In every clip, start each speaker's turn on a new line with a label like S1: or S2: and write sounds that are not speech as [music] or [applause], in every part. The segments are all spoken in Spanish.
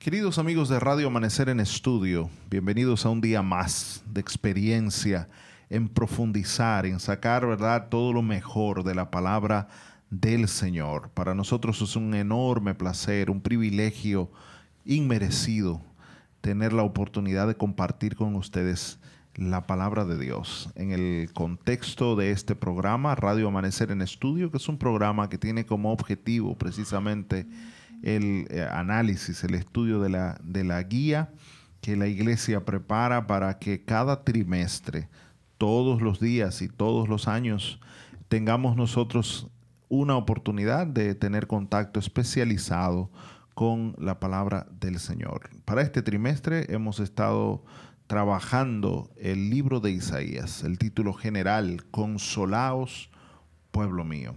S1: Queridos amigos de Radio Amanecer en Estudio, bienvenidos a un día más de experiencia en profundizar, en sacar, ¿verdad?, todo lo mejor de la palabra del Señor. Para nosotros es un enorme placer, un privilegio inmerecido tener la oportunidad de compartir con ustedes la palabra de Dios. En el contexto de este programa, Radio Amanecer en Estudio, que es un programa que tiene como objetivo precisamente el eh, análisis, el estudio de la, de la guía que la iglesia prepara para que cada trimestre, todos los días y todos los años, tengamos nosotros una oportunidad de tener contacto especializado con la palabra del Señor. Para este trimestre hemos estado trabajando el libro de Isaías, el título general, Consolaos, pueblo mío.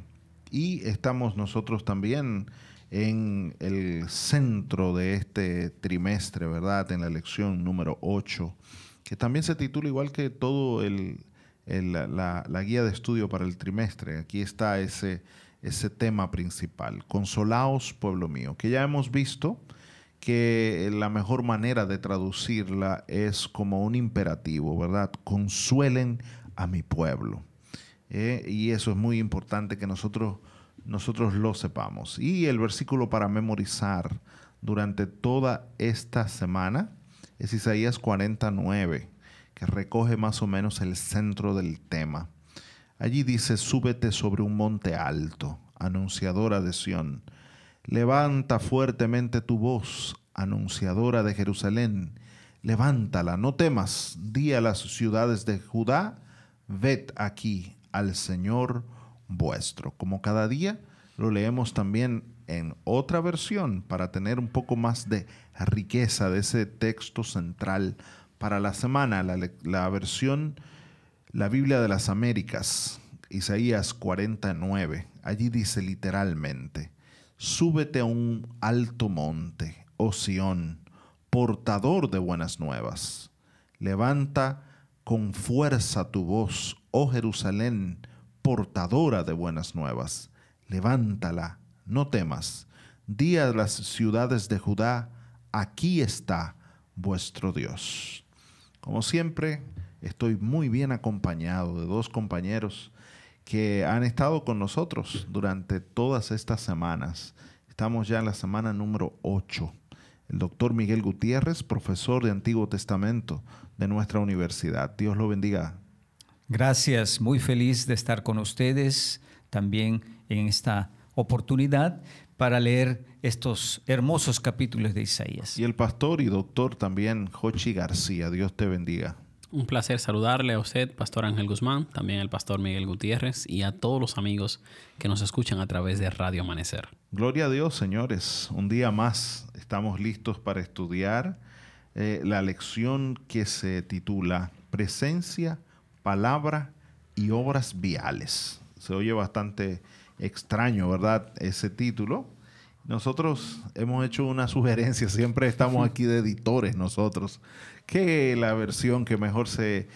S1: Y estamos nosotros también en el centro de este trimestre, ¿verdad? En la lección número 8, que también se titula igual que todo el, la, guía de estudio para el trimestre. Aquí está ese, ese tema principal, consolaos pueblo mío, que ya hemos visto que la mejor manera de traducirla es como un imperativo, ¿verdad? Consuelen a mi pueblo. ¿eh? Y eso es muy importante que nosotros nosotros lo sepamos. Y el versículo para memorizar durante toda esta semana es Isaías 49, que recoge más o menos el centro del tema. Allí dice, súbete sobre un monte alto, anunciadora de Sión. Levanta fuertemente tu voz, anunciadora de Jerusalén. Levántala, no temas, di a las ciudades de Judá, ved aquí al Señor vuestro. Como cada día lo leemos también en otra versión para tener un poco más de riqueza de ese texto central para la semana, la, versión, la Biblia de las Américas, Isaías 49. Allí dice literalmente, súbete a un alto monte, oh Sión, portador de buenas nuevas. Levanta con fuerza tu voz, oh Jerusalén, portadora de buenas nuevas. Levántala, no temas. Di a las ciudades de Judá, aquí está vuestro Dios. Como siempre, estoy muy bien acompañado de dos compañeros que han estado con nosotros durante todas estas semanas. Estamos ya en la semana número 8. El doctor Miguel Gutiérrez, profesor de Antiguo Testamento de nuestra universidad. Dios lo bendiga.
S2: Gracias, muy feliz de estar con ustedes también en esta oportunidad para leer estos hermosos capítulos de Isaías.
S1: Y el pastor y doctor también, Jochi García, Dios te bendiga.
S3: Un placer saludarle a usted, Pastor Ángel Guzmán, también al Pastor Miguel Gutiérrez y a todos los amigos que nos escuchan a través de Radio Amanecer.
S1: Gloria a Dios, señores. Un día más estamos listos para estudiar eh, la lección que se titula Presencia palabra y obras viales. Se oye bastante extraño, ¿verdad? Ese título. Nosotros hemos hecho una sugerencia, siempre estamos [laughs] aquí de editores nosotros, que la versión que mejor se,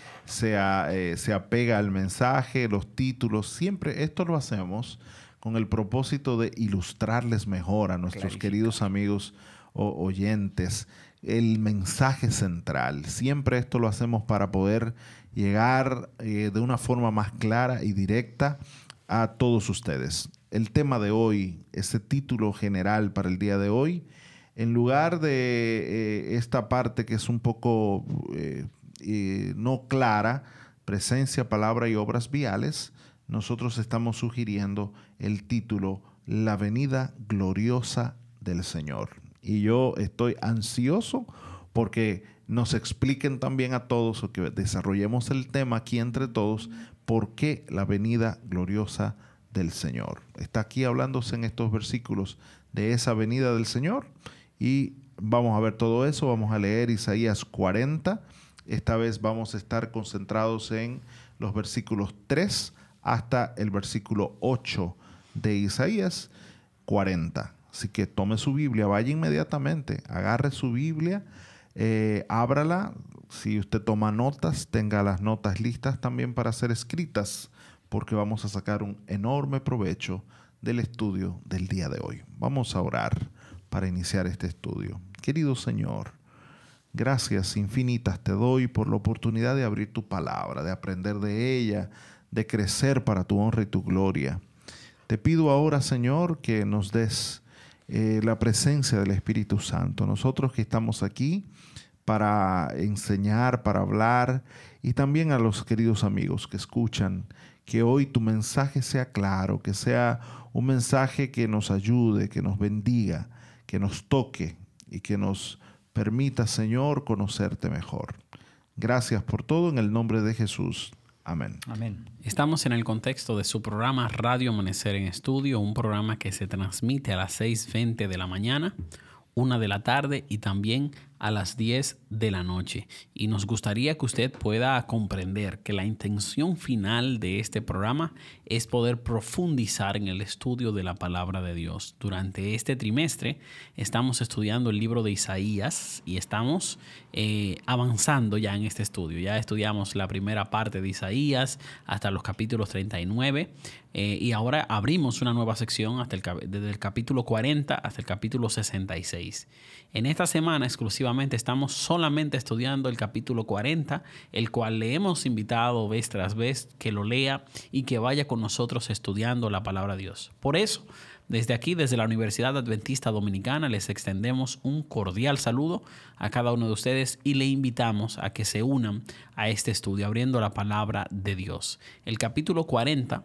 S1: eh, se apega al mensaje, los títulos, siempre esto lo hacemos con el propósito de ilustrarles mejor a nuestros queridos amigos o oyentes el mensaje central. Siempre esto lo hacemos para poder llegar eh, de una forma más clara y directa a todos ustedes. El tema de hoy, ese título general para el día de hoy, en lugar de eh, esta parte que es un poco eh, no clara, presencia, palabra y obras viales, nosotros estamos sugiriendo el título La venida gloriosa del Señor. Y yo estoy ansioso porque nos expliquen también a todos o que desarrollemos el tema aquí entre todos, por qué la venida gloriosa del Señor. Está aquí hablándose en estos versículos de esa venida del Señor y vamos a ver todo eso, vamos a leer Isaías 40. Esta vez vamos a estar concentrados en los versículos 3 hasta el versículo 8 de Isaías 40. Así que tome su Biblia, vaya inmediatamente, agarre su Biblia eh, ábrala. Si usted toma notas, tenga las notas listas también para ser escritas, porque vamos a sacar un enorme provecho del estudio del día de hoy. Vamos a orar para iniciar este estudio. Querido Señor, gracias infinitas te doy por la oportunidad de abrir tu palabra, de aprender de ella, de crecer para tu honra y tu gloria. Te pido ahora, Señor, que nos des eh, la presencia del Espíritu Santo. Nosotros que estamos aquí para enseñar, para hablar, y también a los queridos amigos que escuchan, que hoy tu mensaje sea claro, que sea un mensaje que nos ayude, que nos bendiga, que nos toque y que nos permita, Señor, conocerte mejor. Gracias por todo en el nombre de Jesús. Amén.
S3: Amén. Estamos en el contexto de su programa Radio Amanecer en Estudio, un programa que se transmite a las 6.20 de la mañana, una de la tarde y también a las 10 de la noche. Y nos gustaría que usted pueda comprender que la intención final de este programa es poder profundizar en el estudio de la palabra de Dios. Durante este trimestre estamos estudiando el libro de Isaías y estamos eh, avanzando ya en este estudio. Ya estudiamos la primera parte de Isaías hasta los capítulos 39 eh, y ahora abrimos una nueva sección hasta el, desde el capítulo 40 hasta el capítulo 66. En esta semana estamos solamente estudiando el capítulo 40, el cual le hemos invitado vez tras vez que lo lea y que vaya con nosotros estudiando la palabra de Dios. Por eso, desde aquí, desde la Universidad Adventista Dominicana, les extendemos un cordial saludo a cada uno de ustedes y le invitamos a que se unan a este estudio abriendo la palabra de Dios. El capítulo 40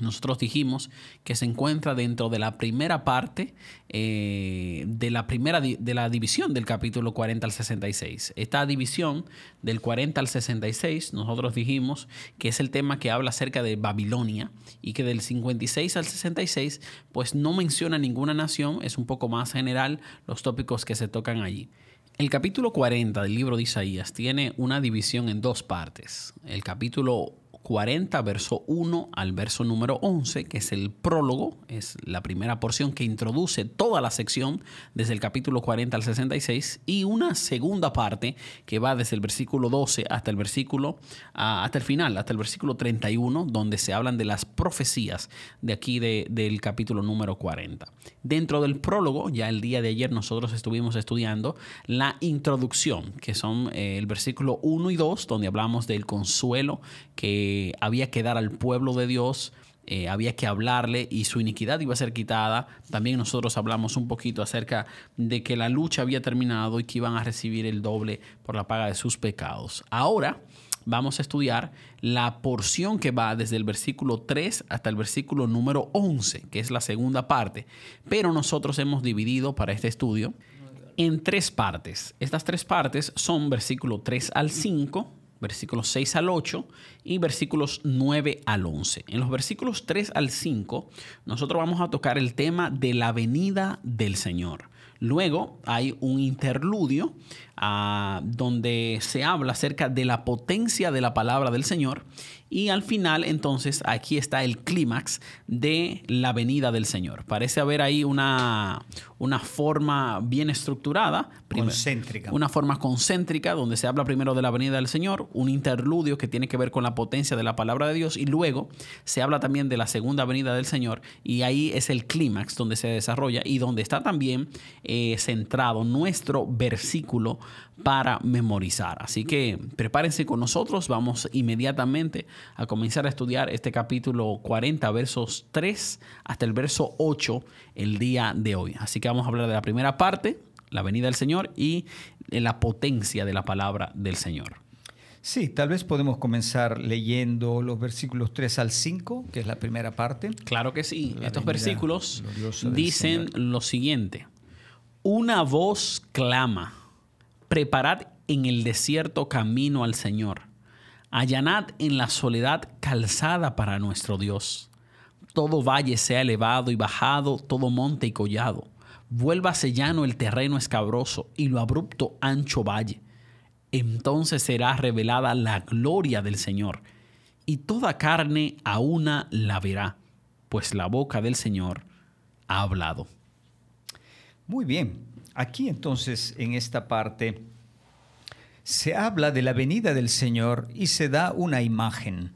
S3: nosotros dijimos que se encuentra dentro de la primera parte eh, de la primera de la división del capítulo 40 al 66. Esta división del 40 al 66, nosotros dijimos que es el tema que habla acerca de Babilonia y que del 56 al 66, pues no menciona ninguna nación, es un poco más general los tópicos que se tocan allí. El capítulo 40 del libro de Isaías tiene una división en dos partes. El capítulo 40, verso 1 al verso número 11, que es el prólogo, es la primera porción que introduce toda la sección desde el capítulo 40 al 66, y una segunda parte que va desde el versículo 12 hasta el versículo, ah, hasta el final, hasta el versículo 31, donde se hablan de las profecías de aquí del capítulo número 40. Dentro del prólogo, ya el día de ayer nosotros estuvimos estudiando la introducción, que son eh, el versículo 1 y 2, donde hablamos del consuelo que había que dar al pueblo de Dios, eh, había que hablarle y su iniquidad iba a ser quitada. También nosotros hablamos un poquito acerca de que la lucha había terminado y que iban a recibir el doble por la paga de sus pecados. Ahora vamos a estudiar la porción que va desde el versículo 3 hasta el versículo número 11, que es la segunda parte. Pero nosotros hemos dividido para este estudio en tres partes. Estas tres partes son versículo 3 al 5, versículos 6 al 8 y versículos 9 al 11. En los versículos 3 al 5, nosotros vamos a tocar el tema de la venida del Señor. Luego hay un interludio ah, donde se habla acerca de la potencia de la palabra del Señor y al final, entonces, aquí está el clímax de la venida del Señor. Parece haber ahí una, una forma bien estructurada.
S2: Concéntrica.
S3: Una forma concéntrica donde se habla primero de la venida del Señor, un interludio que tiene que ver con la potencia de la palabra de Dios y luego se habla también de la segunda venida del Señor y ahí es el clímax donde se desarrolla y donde está también eh, centrado nuestro versículo para memorizar. Así que prepárense con nosotros, vamos inmediatamente a comenzar a estudiar este capítulo 40, versos 3 hasta el verso 8 el día de hoy. Así que vamos a hablar de la primera parte, la venida del Señor y la potencia de la palabra del Señor.
S2: Sí, tal vez podemos comenzar leyendo los versículos 3 al 5, que es la primera parte.
S3: Claro que sí. Estos versículos dicen lo siguiente. Una voz clama Preparad en el desierto camino al Señor. Allanad en la soledad calzada para nuestro Dios. Todo valle sea elevado y bajado, todo monte y collado. Vuélvase llano el terreno escabroso y lo abrupto ancho valle. Entonces será revelada la gloria del Señor, y toda carne a una la verá, pues la boca del Señor ha hablado.
S2: Muy bien, Aquí entonces, en esta parte, se habla de la venida del Señor y se da una imagen.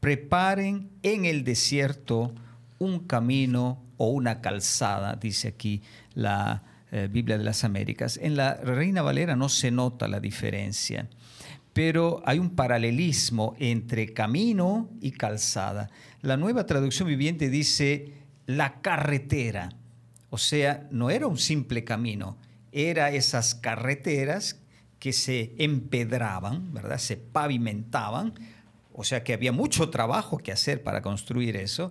S2: Preparen en el desierto un camino o una calzada, dice aquí la eh, Biblia de las Américas. En la Reina Valera no se nota la diferencia, pero hay un paralelismo entre camino y calzada. La nueva traducción viviente dice la carretera, o sea, no era un simple camino, era esas carreteras que se empedraban, ¿verdad? Se pavimentaban, o sea que había mucho trabajo que hacer para construir eso,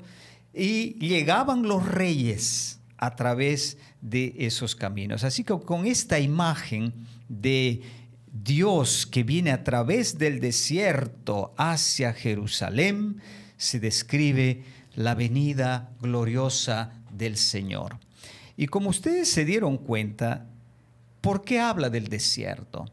S2: y llegaban los reyes a través de esos caminos. Así que con esta imagen de Dios que viene a través del desierto hacia Jerusalén, se describe la venida gloriosa del Señor. Y como ustedes se dieron cuenta, ¿por qué habla del desierto?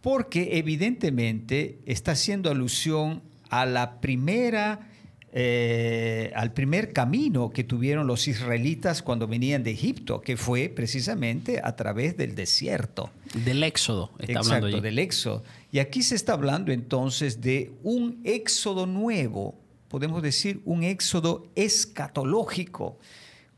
S2: Porque evidentemente está haciendo alusión a la primera eh, al primer camino que tuvieron los israelitas cuando venían de Egipto, que fue precisamente a través del desierto.
S3: Del éxodo,
S2: está hablando del éxodo. Y aquí se está hablando entonces de un éxodo nuevo, podemos decir un éxodo escatológico,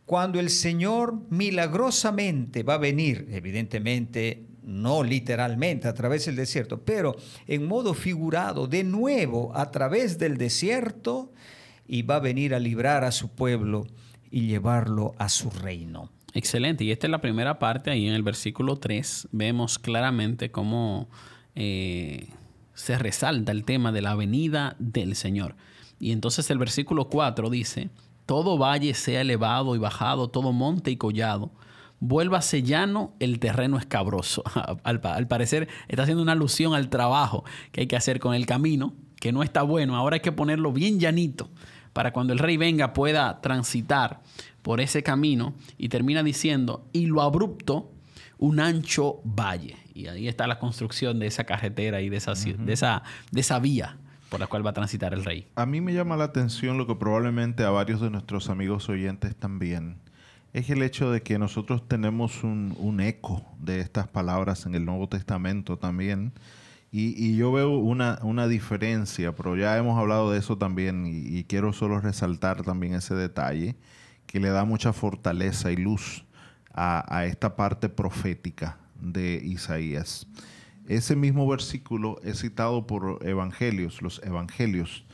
S2: cuando el Señor milagrosamente va a venir, evidentemente no literalmente a través del desierto, pero en modo figurado de nuevo a través del desierto, y va a venir a librar a su pueblo y llevarlo a su reino.
S3: Excelente. Y esta es la primera parte. Ahí en el versículo 3 vemos claramente cómo eh, se resalta el tema de la venida del Señor. Y entonces el versículo 4 dice, todo valle sea elevado y bajado, todo monte y collado. Vuélvase llano el terreno escabroso. [laughs] Al, al parecer está haciendo una alusión al trabajo que hay que hacer con el camino, que no está bueno. Ahora hay que ponerlo bien llanito para cuando el rey venga pueda transitar por ese camino y termina diciendo, y lo abrupto, un ancho valle. Y ahí está la construcción de esa carretera y de esa, de esa, de esa vía por la cual va a transitar el rey.
S1: A mí me llama la atención lo que probablemente a varios de nuestros amigos oyentes también, es el hecho de que nosotros tenemos un, eco de estas palabras en el Nuevo Testamento también y, yo veo una, diferencia, pero ya hemos hablado de eso también y, quiero solo resaltar también ese detalle que le da mucha fortaleza y luz a, esta parte profética de Isaías. Ese mismo versículo es citado por evangelios, los evangelios,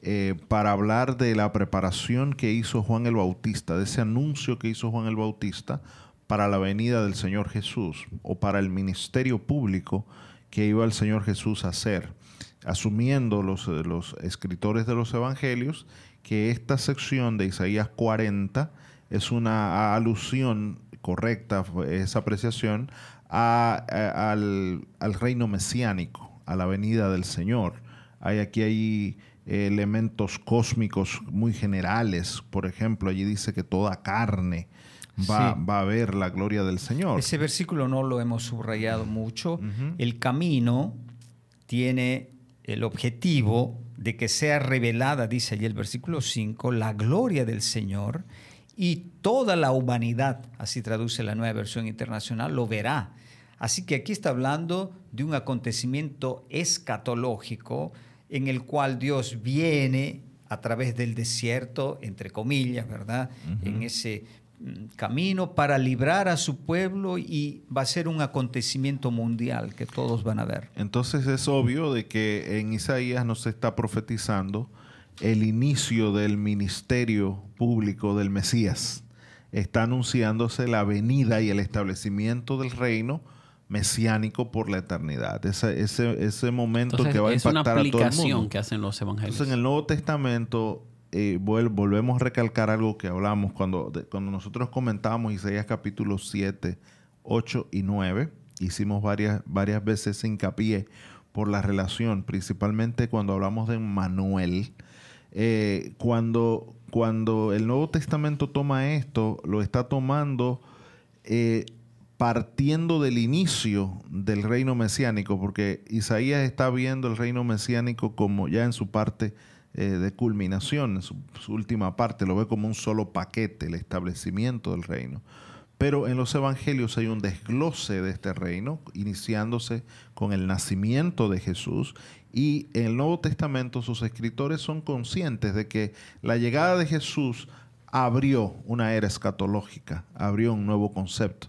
S1: eh, para hablar de la preparación que hizo Juan el Bautista, de ese anuncio que hizo Juan el Bautista para la venida del Señor Jesús o para el ministerio público que iba el Señor Jesús a hacer, asumiendo los, eh, escritores de los evangelios que esta sección de Isaías 40 es una alusión correcta, esa apreciación, al, reino mesiánico, a la venida del Señor. Hay aquí hay elementos cósmicos muy generales, por ejemplo, allí dice que toda carne, va, a ver la gloria del Señor.
S2: Ese versículo no lo hemos subrayado mucho. El camino tiene el objetivo de que sea revelada, dice allí el versículo 5, la gloria del Señor y toda la humanidad, así traduce la nueva versión internacional, lo verá. Así que aquí está hablando de un acontecimiento escatológico en el cual Dios viene a través del desierto, entre comillas, ¿verdad? En ese camino para librar a su pueblo y va a ser un acontecimiento mundial que todos van a ver.
S1: Entonces es obvio de que en Isaías nos está profetizando el inicio del ministerio público del Mesías. Está anunciándose la venida y el establecimiento del reino mesiánico por la eternidad. Ese, ese, momento que va a impactar a todo el mundo.
S3: que hacen los evangelios.
S1: Entonces en el Nuevo Testamento eh, volvemos a recalcar algo que hablamos cuando, cuando nosotros comentábamos Isaías capítulo 7, 8 y 9. Hicimos varias, varias veces hincapié por la relación, principalmente cuando hablamos de Manuel. Eh, cuando, cuando el Nuevo Testamento toma esto, lo está tomando eh, partiendo del inicio del reino mesiánico, porque Isaías está viendo el reino mesiánico como ya en su parte eh, de culminación, en su, última parte, lo ve como un solo paquete, el establecimiento del reino. Pero en los evangelios hay un desglose de este reino, iniciándose con el nacimiento de Jesús. Y en el Nuevo Testamento sus escritores son conscientes de que la llegada de Jesús abrió una era escatológica, abrió un nuevo concepto.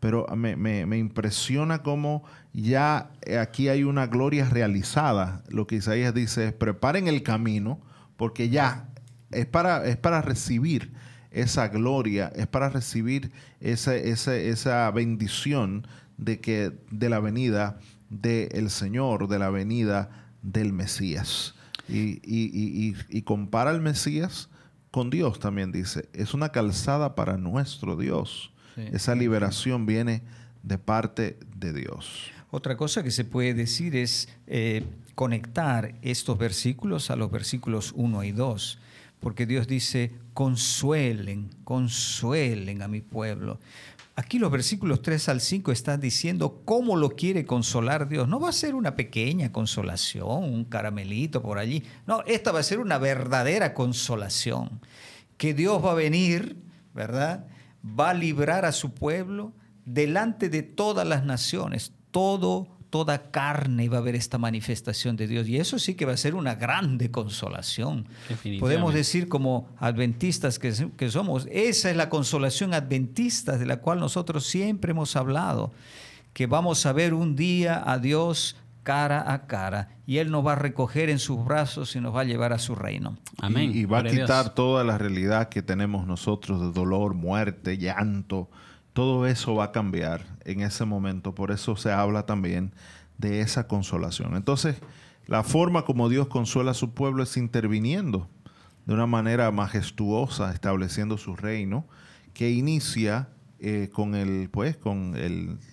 S1: Pero me, me impresiona cómo ya aquí hay una gloria realizada. Lo que Isaías dice es, preparen el camino, porque ya es para, es para recibir esa gloria, es para recibir esa, esa bendición de, que, de la venida del Señor, de la venida del Mesías. Y, y, compara al Mesías con Dios también dice, es una calzada para nuestro Dios. Esa liberación viene de parte de Dios.
S2: Otra cosa que se puede decir es eh, conectar estos versículos a los versículos 1 y 2 porque Dios dice, consuelen, consuelen a mi pueblo. Aquí los versículos 3 al 5 están diciendo cómo lo quiere consolar Dios. No va a ser una pequeña consolación, un caramelito por allí. No, esta va a ser una verdadera consolación. Que Dios va a venir, ¿verdad? Va a librar a su pueblo delante de todas las naciones. Todo toda carne va a ver esta manifestación de Dios. Y eso sí que va a ser una grande consolación. Podemos decir como adventistas que, que, somos, esa es la consolación adventista de la cual nosotros siempre hemos hablado, que vamos a ver un día a Dios cara a cara y Él nos va a recoger en sus brazos y nos va a llevar a su reino.
S1: Amén. Y, va a quitar toda la realidad que tenemos nosotros de dolor, muerte, llanto todo eso va a cambiar en ese momento. Por eso se habla también de esa consolación. Entonces, la forma como Dios consuela a su pueblo es interviniendo de una manera majestuosa, estableciendo su reino, que inicia eh, con, el, pues, con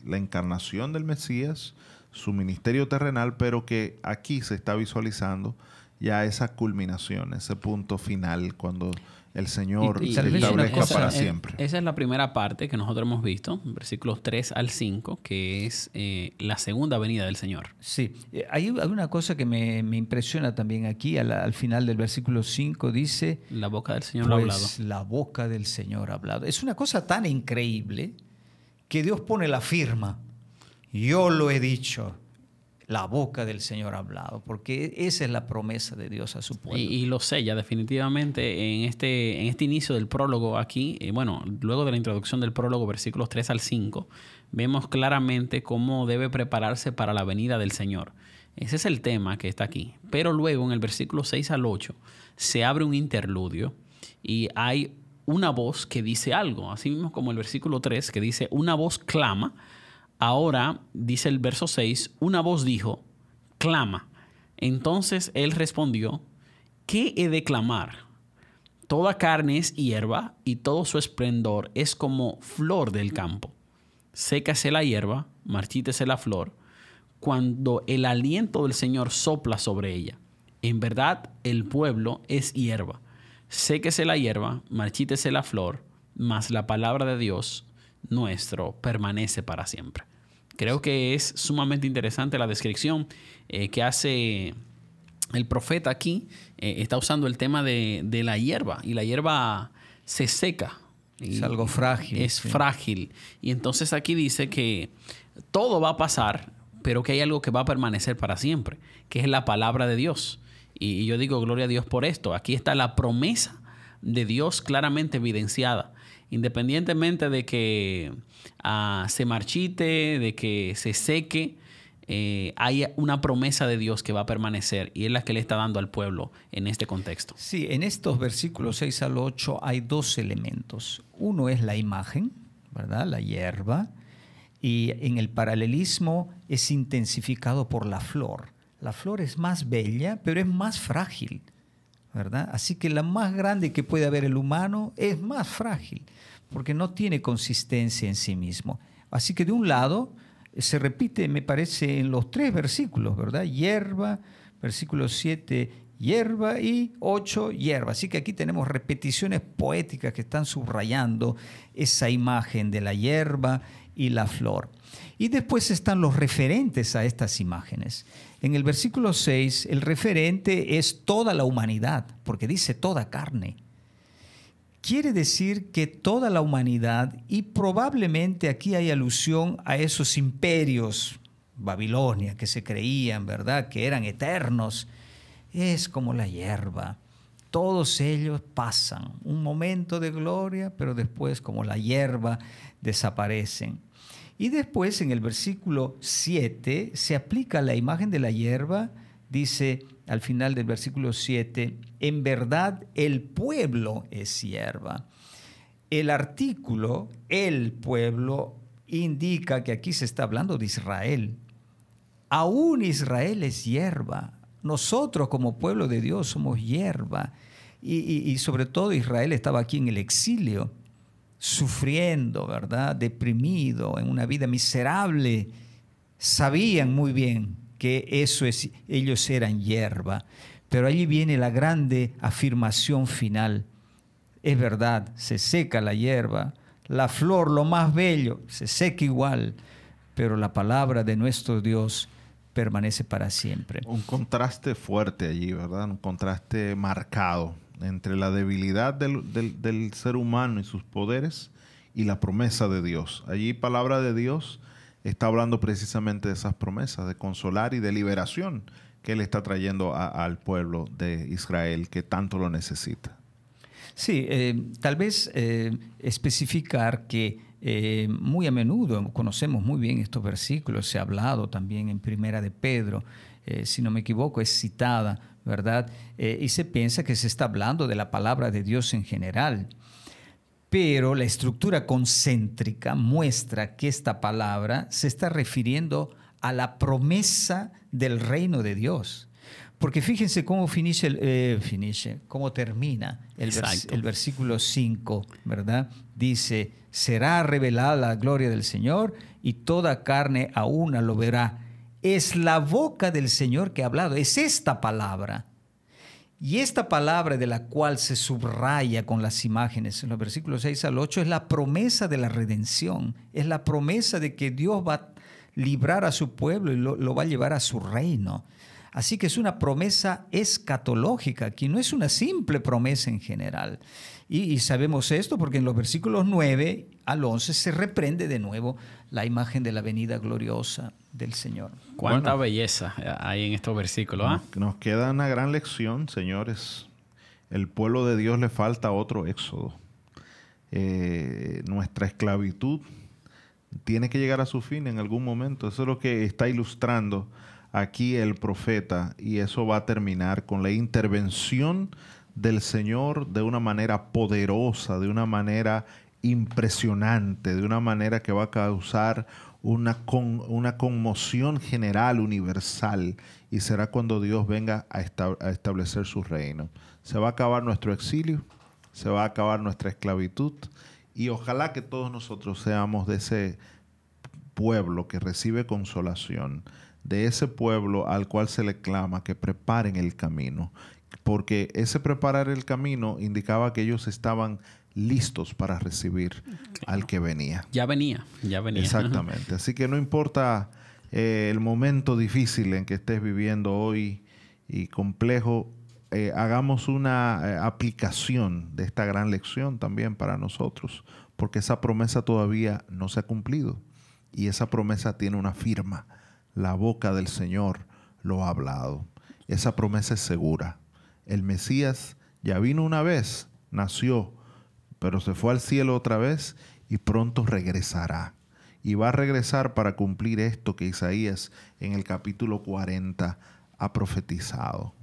S1: la encarnación del Mesías, su ministerio terrenal, pero que aquí se está visualizando ya esa culminación, ese punto final, cuando el Señor se establezca para siempre.
S3: Esa es la primera parte que nosotros hemos visto, versículos 3 al 5, que es eh, la segunda venida del Señor.
S2: Sí, eh, hay, una cosa que me, impresiona también aquí, al, final del versículo 5 dice...
S3: La boca del Señor ha hablado.
S2: Pues, la boca del Señor ha hablado. Es una cosa tan increíble que Dios pone la firma. Yo lo he dicho la boca del Señor ha hablado, porque esa es la promesa de Dios a su pueblo.
S3: Y, lo sella definitivamente en este, en este inicio del prólogo aquí, eh, bueno, luego de la introducción del prólogo, versículos 3 al 5, vemos claramente cómo debe prepararse para la venida del Señor. Ese es el tema que está aquí. Pero luego en el versículo 6 al 8 se abre un interludio y hay una voz que dice algo, así mismo como el versículo 3 que dice, una voz clama Ahora, dice el verso 6, una voz dijo, clama. Entonces él respondió, ¿qué he de clamar? Toda carne es hierba y todo su esplendor es como flor del campo. Sécase la hierba, marchítese la flor, cuando el aliento del Señor sopla sobre ella. En verdad, el pueblo es hierba. Séquese la hierba, marchítese la flor, mas la palabra de Dios nuestro permanece para siempre. Creo que es sumamente interesante la descripción eh, que hace el profeta aquí. Eh, está usando el tema de, la hierba y la hierba se seca.
S2: Es algo frágil.
S3: Es frágil. Y entonces aquí dice que todo va a pasar, pero que hay algo que va a permanecer para siempre, que es la palabra de Dios. Y yo digo gloria a Dios por esto. Aquí está la promesa de Dios claramente evidenciada independientemente de que ah, se marchite, de que se seque, eh, hay una promesa de Dios que va a permanecer y es la que le está dando al pueblo en este contexto.
S2: Sí, en estos versículos 6 al 8 hay dos elementos. Uno es la imagen, ¿verdad? La hierba. Y en el paralelismo es intensificado por la flor. La flor es más bella, pero es más frágil. ¿Verdad? Así que la más grande que puede haber el humano es más frágil, porque no tiene consistencia en sí mismo. Así que de un lado se repite, me parece, en los tres versículos, ¿verdad? Hierba, versículo 7, hierba y 8, hierba. Así que aquí tenemos repeticiones poéticas que están subrayando esa imagen de la hierba y la flor. Y después están los referentes a estas imágenes. En el versículo 6, el referente es toda la humanidad, porque dice toda carne. Quiere decir que toda la humanidad, y probablemente aquí hay alusión a esos imperios, Babilonia, que se creían, ¿verdad?, que eran eternos, es como la hierba. todos ellos pasan un momento de gloria, pero después como la hierba desaparecen. Y después en el versículo 7 se aplica la imagen de la hierba, dice al final del versículo 7, en verdad el pueblo es hierba. El artículo, el pueblo, indica que aquí se está hablando de Israel. Aún Israel es hierba. Nosotros como pueblo de Dios somos hierba. Y, sobre todo Israel estaba aquí en el exilio, sufriendo, ¿verdad? Deprimido, en una vida miserable. Sabían muy bien que eso es, ellos eran hierba. Pero allí viene la grande afirmación final. Es verdad, se seca la hierba, la flor, lo más bello, se seca igual, pero la palabra de nuestro Dios permanece para siempre.
S1: Un contraste fuerte allí, ¿verdad? Un contraste marcado entre la debilidad del, ser humano y sus poderes y la promesa de Dios. Allí palabra de Dios está hablando precisamente de esas promesas, de consolar y de liberación que Él está trayendo al pueblo de Israel que tanto lo necesita.
S2: Sí, eh, tal vez eh, especificar que eh, muy a menudo conocemos muy bien estos versículos, se ha hablado también en Primera de Pedro, si no me equivoco, es citada, ¿verdad? Eh, y se piensa que se está hablando de la palabra de Dios en general. Pero la estructura concéntrica muestra que esta palabra se está refiriendo a la promesa del reino de Dios. Porque fíjense cómo finice, el, cómo termina el, el versículo 5, ¿verdad? Dice, será revelada la gloria del Señor y toda carne a una lo verá. Es la boca del Señor que ha hablado, es esta palabra. Y esta palabra de la cual se subraya con las imágenes en los versículos 6 al 8 es la promesa de la redención, es la promesa de que Dios va a librar a su pueblo y lo, va a llevar a su reino. Así que es una promesa escatológica, que no es una simple promesa en general. Y, sabemos esto porque en los versículos 9 al 11 se reprende de nuevo la imagen de la venida gloriosa del Señor.
S3: Cuánta belleza hay en estos versículos.
S1: ¿ah? Nos queda una gran lección, señores. El pueblo de Dios le falta otro éxodo. Eh, nuestra esclavitud tiene que llegar a su fin en algún momento. Eso es lo que está ilustrando aquí el profeta y eso va a terminar con la intervención del Señor de una manera poderosa, de una manera impresionante, de una manera que va a causar una, una conmoción general, universal, y será cuando Dios venga a, a establecer su reino. Se va a acabar nuestro exilio, se va a acabar nuestra esclavitud, y ojalá que todos nosotros seamos de ese pueblo que recibe consolación, de ese pueblo al cual se le clama que preparen el camino, porque ese preparar el camino indicaba que ellos estaban listos para recibir al que venía.
S3: Ya venía, ya venía.
S1: Exactamente. Así que no importa eh, el momento difícil en que estés viviendo hoy y complejo, eh, hagamos una eh, aplicación de esta gran lección también para nosotros, porque esa promesa todavía no se ha cumplido y esa promesa tiene una firma. La boca del Señor lo ha hablado. Esa promesa es segura el Mesías ya vino una vez, nació, pero se fue al cielo otra vez y pronto regresará. Y va a regresar para cumplir esto que Isaías en el capítulo 40 ha profetizado.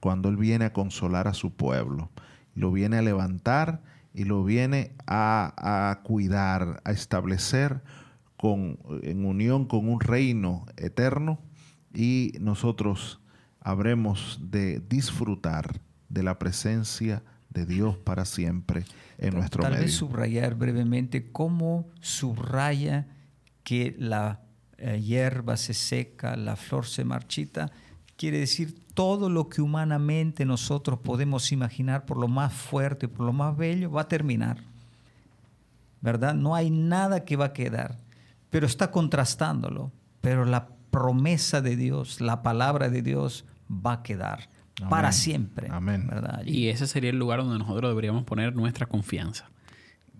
S1: Cuando Él viene a consolar a su pueblo, lo viene a levantar y lo viene a, a cuidar, a establecer con, en unión con un reino eterno y nosotros habremos de disfrutar de la presencia de Dios para siempre en nuestro
S2: medio.
S1: Tal
S2: vez subrayar brevemente cómo subraya que la eh, hierba se seca, la flor se marchita, quiere decir todo lo que humanamente nosotros podemos imaginar por lo más fuerte, por lo más bello, va a terminar. ¿Verdad? No hay nada que va a quedar, pero está contrastándolo. Pero la promesa de Dios, la palabra de Dios va a quedar para siempre.
S1: Amén.
S3: Y ese sería el lugar donde nosotros deberíamos poner nuestra confianza.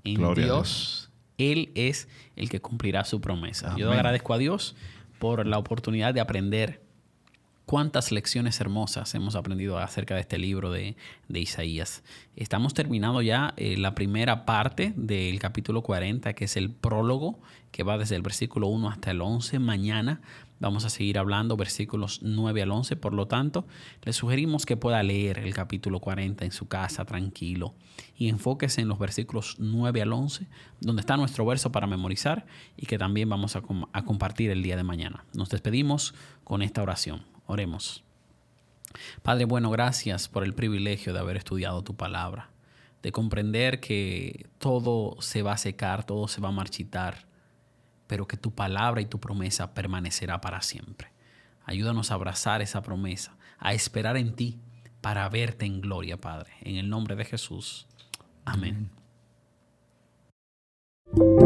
S3: En Dios, Él es el que cumplirá su promesa. Yo agradezco a Dios por la oportunidad de aprender Cuántas lecciones hermosas hemos aprendido acerca de este libro de, Isaías. Estamos terminando ya eh, la primera parte del capítulo 40, que es el prólogo, que va desde el versículo 1 hasta el 11. Mañana vamos a seguir hablando versículos 9 al 11. Por lo tanto, le sugerimos que pueda leer el capítulo 40 en su casa tranquilo y enfóquese en los versículos 9 al 11, donde está nuestro verso para memorizar y que también vamos a compartir el día de mañana. Nos despedimos con esta oración. Oremos. Padre bueno, gracias por el privilegio de haber estudiado tu palabra, de comprender que todo se va a secar, todo se va a marchitar, pero que tu palabra y tu promesa permanecerá para siempre. Ayúdanos a abrazar esa promesa, a esperar en ti para verte en gloria, Padre. En el nombre de Jesús. Amén. Amén.